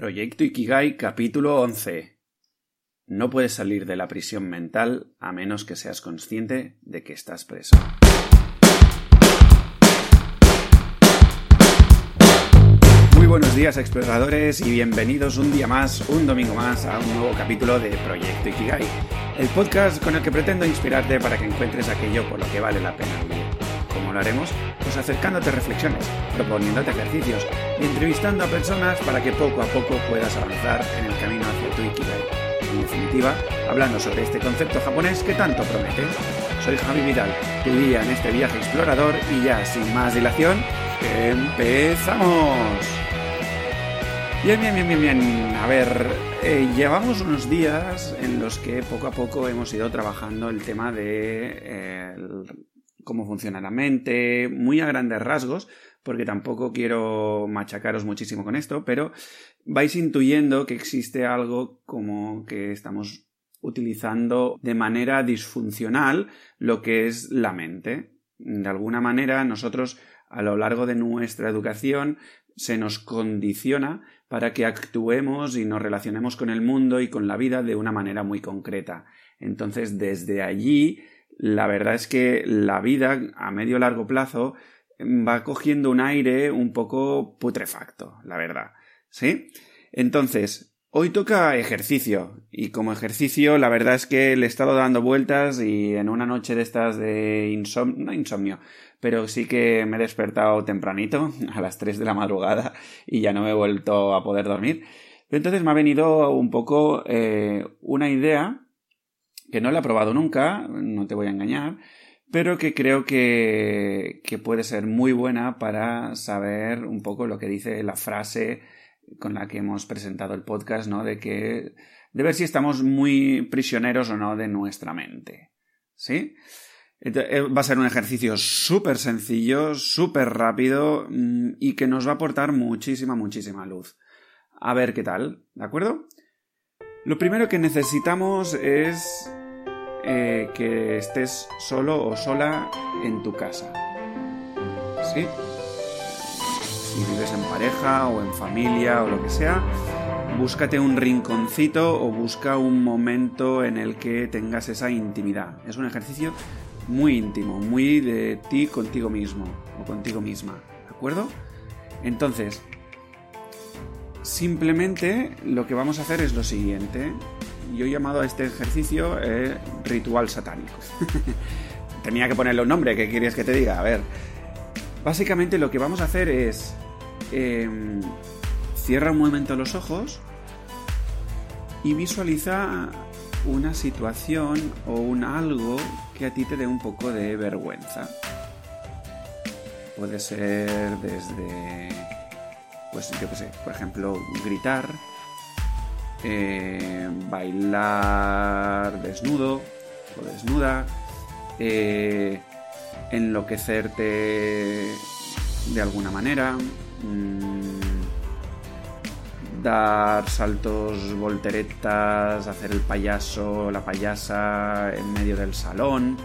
Proyecto Ikigai capítulo 11. No puedes salir de la prisión mental a menos que seas consciente de que estás preso. Muy buenos días exploradores y bienvenidos un día más, un domingo más a un nuevo capítulo de Proyecto Ikigai, el podcast con el que pretendo inspirarte para que encuentres aquello por lo que vale la pena ¿Cómo lo haremos? Pues acercándote reflexiones, proponiéndote ejercicios y entrevistando a personas para que poco a poco puedas avanzar en el camino hacia tu Ikigai. En definitiva, hablando sobre este concepto japonés que tanto promete. Soy Javi Vidal, tu guía en este viaje explorador y ya sin más dilación, ¡empezamos! Bien, bien, bien, bien, bien. A ver, eh, llevamos unos días en los que poco a poco hemos ido trabajando el tema de eh, cómo funciona la mente, muy a grandes rasgos, porque tampoco quiero machacaros muchísimo con esto, pero vais intuyendo que existe algo como que estamos utilizando de manera disfuncional lo que es la mente. De alguna manera nosotros a lo largo de nuestra educación se nos condiciona para que actuemos y nos relacionemos con el mundo y con la vida de una manera muy concreta. Entonces, desde allí la verdad es que la vida a medio largo plazo va cogiendo un aire un poco putrefacto, la verdad. ¿Sí? Entonces, hoy toca ejercicio. Y como ejercicio, la verdad es que le he estado dando vueltas y en una noche de estas de insomnio, no insomnio, pero sí que me he despertado tempranito, a las 3 de la madrugada, y ya no me he vuelto a poder dormir. Entonces me ha venido un poco eh, una idea que no la he probado nunca, no te voy a engañar, pero que creo que, que puede ser muy buena para saber un poco lo que dice la frase con la que hemos presentado el podcast, ¿no? De que de ver si estamos muy prisioneros o no de nuestra mente. ¿Sí? Eh, va a ser un ejercicio súper sencillo, súper rápido mm, y que nos va a aportar muchísima, muchísima luz. A ver qué tal, ¿de acuerdo? Lo primero que necesitamos es eh, que estés solo o sola en tu casa. ¿Sí? Si vives en pareja o en familia o lo que sea, búscate un rinconcito o busca un momento en el que tengas esa intimidad. Es un ejercicio muy íntimo, muy de ti contigo mismo o contigo misma. ¿De acuerdo? Entonces, simplemente lo que vamos a hacer es lo siguiente yo he llamado a este ejercicio eh, ritual satánico. Tenía que ponerle un nombre, ¿qué querías que te diga? A ver, básicamente lo que vamos a hacer es... Em, cierra un momento los ojos y visualiza una situación o un algo que a ti te dé un poco de vergüenza. Puede ser desde, pues yo qué sé, por ejemplo, gritar, eh, bailar desnudo o desnuda, eh, enloquecerte de alguna manera, mm, dar saltos volteretas, hacer el payaso, la payasa en medio del salón.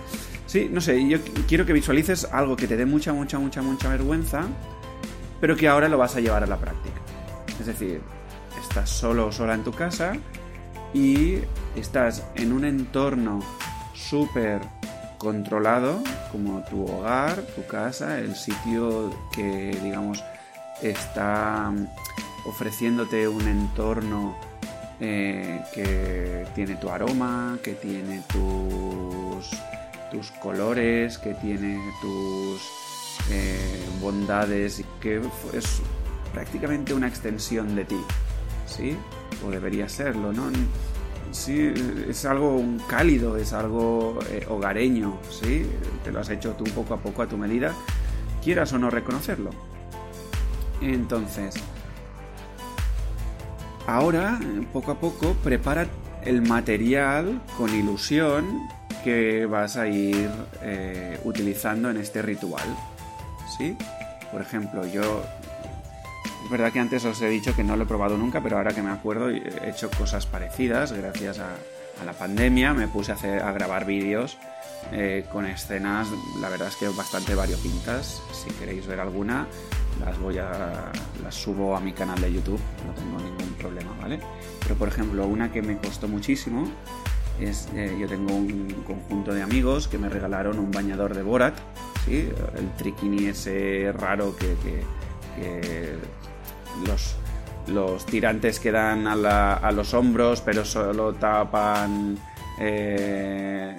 Sí, no sé, yo quiero que visualices algo que te dé mucha, mucha, mucha, mucha vergüenza, pero que ahora lo vas a llevar a la práctica. Es decir, estás solo o sola en tu casa y estás en un entorno súper controlado como tu hogar, tu casa, el sitio que digamos está ofreciéndote un entorno eh, que tiene tu aroma, que tiene tus, tus colores, que tiene tus eh, bondades que es prácticamente una extensión de ti. ¿Sí? O debería serlo, ¿no? Sí, es algo cálido, es algo eh, hogareño, ¿sí? Te lo has hecho tú poco a poco a tu medida, quieras o no reconocerlo. Entonces, ahora, poco a poco, prepara el material con ilusión que vas a ir eh, utilizando en este ritual, ¿sí? Por ejemplo, yo es verdad que antes os he dicho que no lo he probado nunca, pero ahora que me acuerdo he hecho cosas parecidas gracias a, la pandemia. Me puse a, grabar vídeos eh, con escenas, la verdad es que bastante variopintas. Si queréis ver alguna, las voy a las subo a mi canal de YouTube, no tengo ningún problema, ¿vale? Pero por ejemplo, una que me costó muchísimo es, eh, yo tengo un conjunto de amigos que me regalaron un bañador de Borat, ¿sí? El triquini ese raro que, los, los tirantes quedan a, a los hombros, pero solo tapan... Eh,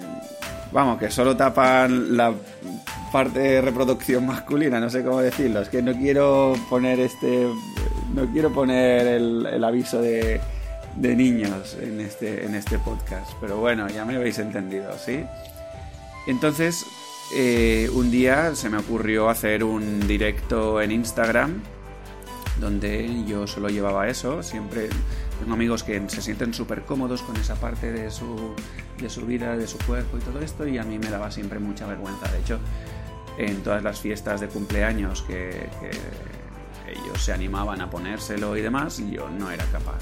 vamos, que solo tapan la parte de reproducción masculina, no sé cómo decirlo, es que no quiero poner este, no quiero poner el, aviso de, de, niños en este, en este podcast, pero bueno, ya me habéis entendido, ¿sí? Entonces, eh, un día se me ocurrió hacer un directo en Instagram donde yo solo llevaba eso, siempre tengo amigos que se sienten súper cómodos con esa parte de su, de su vida, de su cuerpo y todo esto, y a mí me daba siempre mucha vergüenza. De hecho, en todas las fiestas de cumpleaños que, ellos se animaban a ponérselo y demás, yo no era capaz.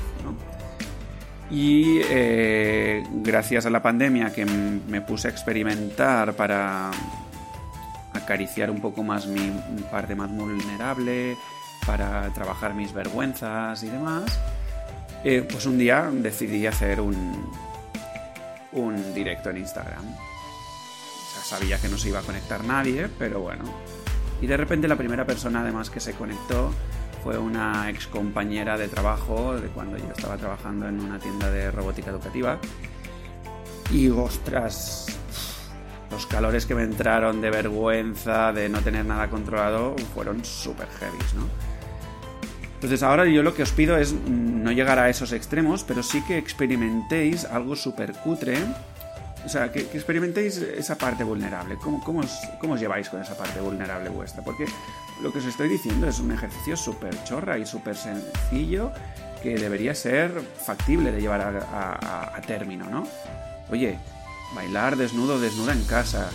Y eh, gracias a la pandemia que me puse a experimentar para acariciar un poco más mi parte más vulnerable, para trabajar mis vergüenzas y demás, eh, pues un día decidí hacer un, un directo en Instagram sabía que no se iba a conectar nadie, pero bueno. Y de repente la primera persona además que se conectó fue una ex compañera de trabajo de cuando yo estaba trabajando en una tienda de robótica educativa. Y ostras, los calores que me entraron de vergüenza, de no tener nada controlado, fueron súper heavy, ¿no? Entonces ahora yo lo que os pido es no llegar a esos extremos, pero sí que experimentéis algo súper cutre o sea, que, experimentéis esa parte vulnerable. ¿Cómo, cómo, os, ¿Cómo, os, lleváis con esa parte vulnerable vuestra? Porque lo que os estoy diciendo es un ejercicio súper chorra y súper sencillo que debería ser factible de llevar a, término, ¿no? Oye, bailar desnudo, desnuda en casa,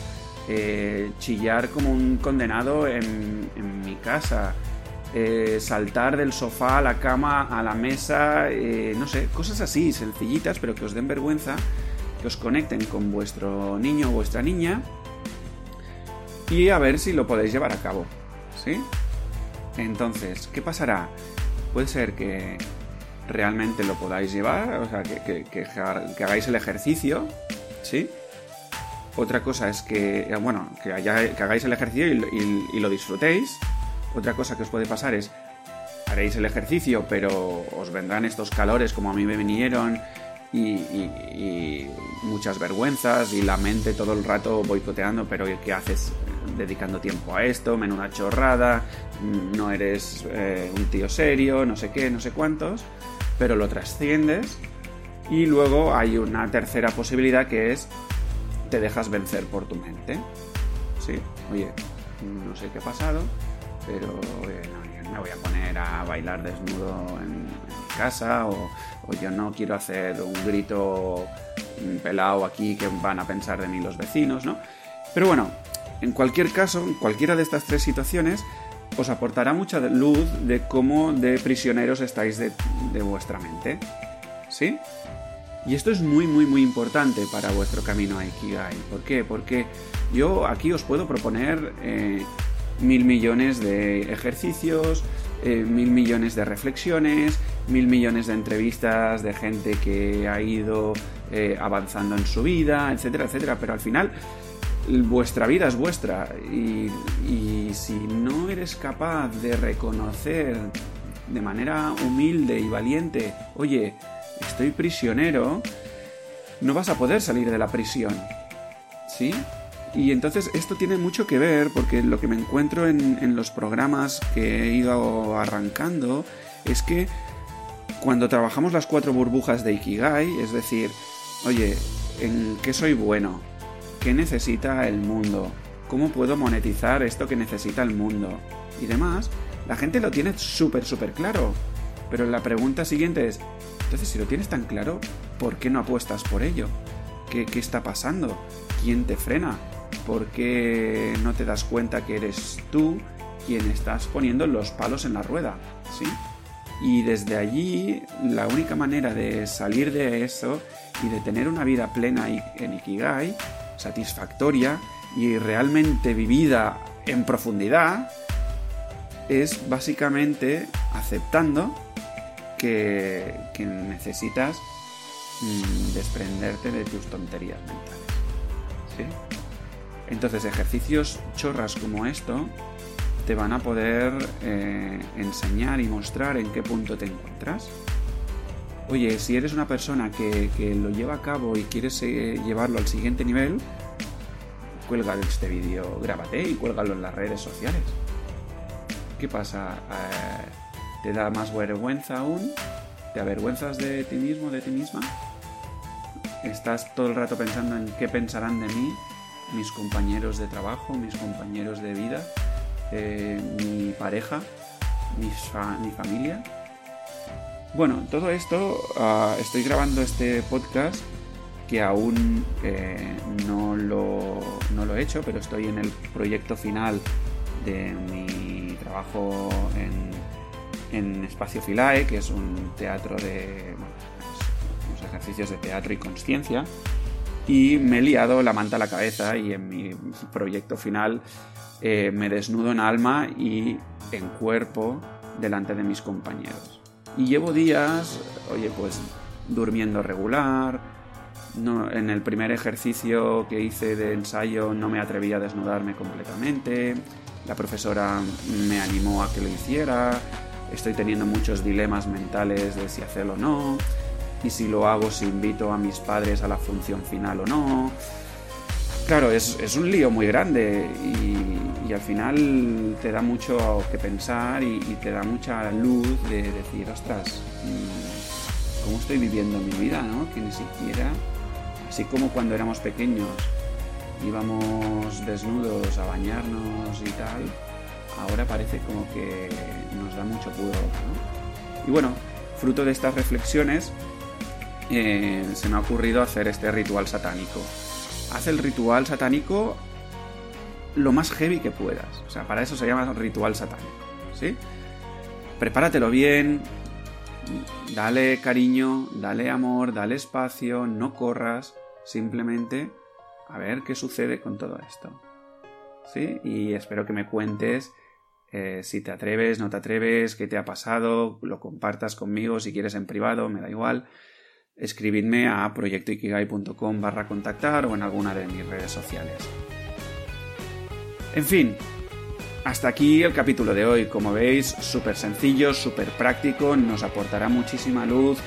eh, chillar como un condenado en, mi casa, eh, saltar del sofá a la cama, a la mesa, eh, no sé, cosas así, sencillitas, pero que os den vergüenza que os conecten con vuestro niño o vuestra niña y a ver si lo podéis llevar a cabo. ¿Sí? Entonces, ¿qué pasará? Puede ser que realmente lo podáis llevar, o sea, que, hagáis el ejercicio, ¿sí? Otra cosa es que, bueno, que, hagáis el ejercicio y, lo disfrutéis. Otra cosa que os puede pasar es, haréis el ejercicio, pero os vendrán estos calores como a mí me vinieron y, muchas vergüenzas y la mente todo el rato boicoteando, pero ¿qué haces dedicando tiempo a esto? Menuda chorrada, no eres eh, un tío serio, no sé qué, no sé cuántos, pero lo trasciendes y luego hay una tercera posibilidad que es te dejas vencer por tu mente. Sí, oye, no sé qué ha pasado, pero eh, no, me voy a poner a bailar desnudo en, mi casa o, yo no quiero hacer un grito pelado aquí que van a pensar de mí los vecinos, ¿no? Pero bueno, en cualquier caso, en cualquiera de estas tres situaciones, os aportará mucha luz de cómo de prisioneros estáis de, vuestra mente. ¿Sí? Y esto es muy, muy, muy importante para vuestro camino a Ikigai. ¿Por qué? Porque yo aquí os puedo proponer eh, mil millones de ejercicios, eh, mil millones de reflexiones, mil millones de entrevistas de gente que ha ido eh, avanzando en su vida, etcétera, etcétera. Pero al final, vuestra vida es vuestra. Y, y si no eres capaz de reconocer de manera humilde y valiente, oye, estoy prisionero, no vas a poder salir de la prisión. ¿Sí? Y entonces esto tiene mucho que ver porque lo que me encuentro en, los programas que he ido arrancando es que cuando trabajamos las cuatro burbujas de Ikigai, es decir, oye, ¿en qué soy bueno? ¿Qué necesita el mundo? ¿Cómo puedo monetizar esto que necesita el mundo? Y demás, la gente lo tiene súper, súper claro. Pero la pregunta siguiente es, entonces si lo tienes tan claro, ¿por qué no apuestas por ello? ¿Qué, qué está pasando? ¿Quién te frena? ¿Por qué no te das cuenta que eres tú quien estás poniendo los palos en la rueda? ¿Sí? Y desde allí, la única manera de salir de eso y de tener una vida plena en Ikigai, satisfactoria y realmente vivida en profundidad, es básicamente aceptando que, necesitas mm, desprenderte de tus tonterías mentales. ¿Sí? Entonces ejercicios chorras como esto te van a poder eh, enseñar y mostrar en qué punto te encuentras. Oye, si eres una persona que, lo lleva a cabo y quieres eh, llevarlo al siguiente nivel, cuelga este vídeo, grábate y cuélgalo en las redes sociales. ¿Qué pasa? Eh, ¿Te da más vergüenza aún? ¿Te avergüenzas de ti mismo, de ti misma? ¿Estás todo el rato pensando en qué pensarán de mí mis compañeros de trabajo, mis compañeros de vida, eh, mi pareja, mi, familia? Bueno, todo esto, ah, estoy grabando este podcast que aún eh, no, lo, no, lo, he hecho, pero estoy en el proyecto final de mi trabajo en en Espacio Filae, que es un teatro de. unos ejercicios de teatro y conciencia. Y me he liado la manta a la cabeza y en mi proyecto final eh, me desnudo en alma y en cuerpo delante de mis compañeros. Y llevo días, oye, pues durmiendo regular. No, en el primer ejercicio que hice de ensayo no me atreví a desnudarme completamente. La profesora me animó a que lo hiciera estoy teniendo muchos dilemas mentales de si hacerlo o no, y si lo hago, si invito a mis padres a la función final o no. Claro, es, un lío muy grande y, al final te da mucho que pensar y, te da mucha luz de decir, ostras, mm, ¿cómo estoy viviendo mi vida? ¿no? Que ni siquiera, así como cuando éramos pequeños íbamos desnudos a bañarnos y tal, ahora parece como que nos da mucho pudor. Y bueno, fruto de estas reflexiones, eh, se me ha ocurrido hacer este ritual satánico. Haz el ritual satánico lo más heavy que puedas. O sea, para eso se llama ritual satánico. ¿Sí? Prepáratelo bien, dale cariño, dale amor, dale espacio, no corras, simplemente a ver qué sucede con todo esto. ¿Sí? Y espero que me cuentes eh, si te atreves, no te atreves, qué te ha pasado, lo compartas conmigo si quieres en privado, me da igual. Escribidme a proyectoikigai.com barra contactar o en alguna de mis redes sociales. En fin, hasta aquí el capítulo de hoy. Como veis, súper sencillo, súper práctico, nos aportará muchísima luz,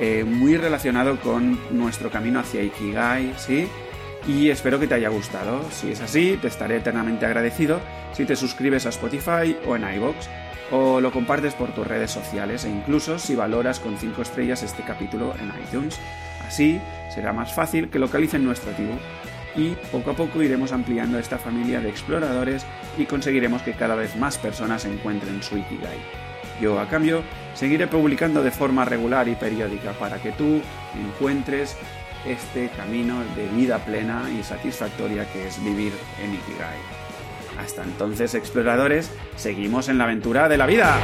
eh, muy relacionado con nuestro camino hacia Ikigai, ¿sí? y espero que te haya gustado. Si es así, te estaré eternamente agradecido si te suscribes a Spotify o en iVoox o lo compartes por tus redes sociales e incluso si valoras con 5 estrellas este capítulo en iTunes. Así será más fácil que localicen nuestro tribu y poco a poco iremos ampliando esta familia de exploradores y conseguiremos que cada vez más personas encuentren su Ikigai. Yo, a cambio, seguiré publicando de forma regular y periódica para que tú encuentres este camino de vida plena y satisfactoria que es vivir en Ikigai. Hasta entonces, exploradores, seguimos en la aventura de la vida.